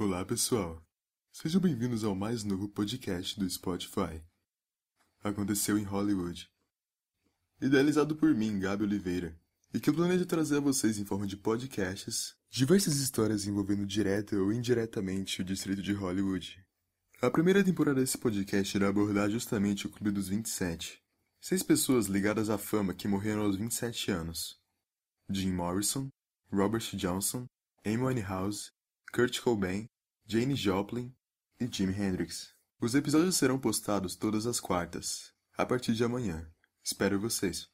Olá, pessoal. Sejam bem-vindos ao mais novo podcast do Spotify. Aconteceu em Hollywood. Idealizado por mim, Gabi Oliveira, e que eu planejo trazer a vocês em forma de podcasts diversas histórias envolvendo direta ou indiretamente o distrito de Hollywood. A primeira temporada desse podcast irá abordar justamente o Clube dos 27. Seis pessoas ligadas à fama que morreram aos 27 anos. Jim Morrison, Robert Johnson, Amy Winehouse, Kurt Cobain, Jane Joplin e Jimi Hendrix. Os episódios serão postados todas as quartas, a partir de amanhã. Espero vocês.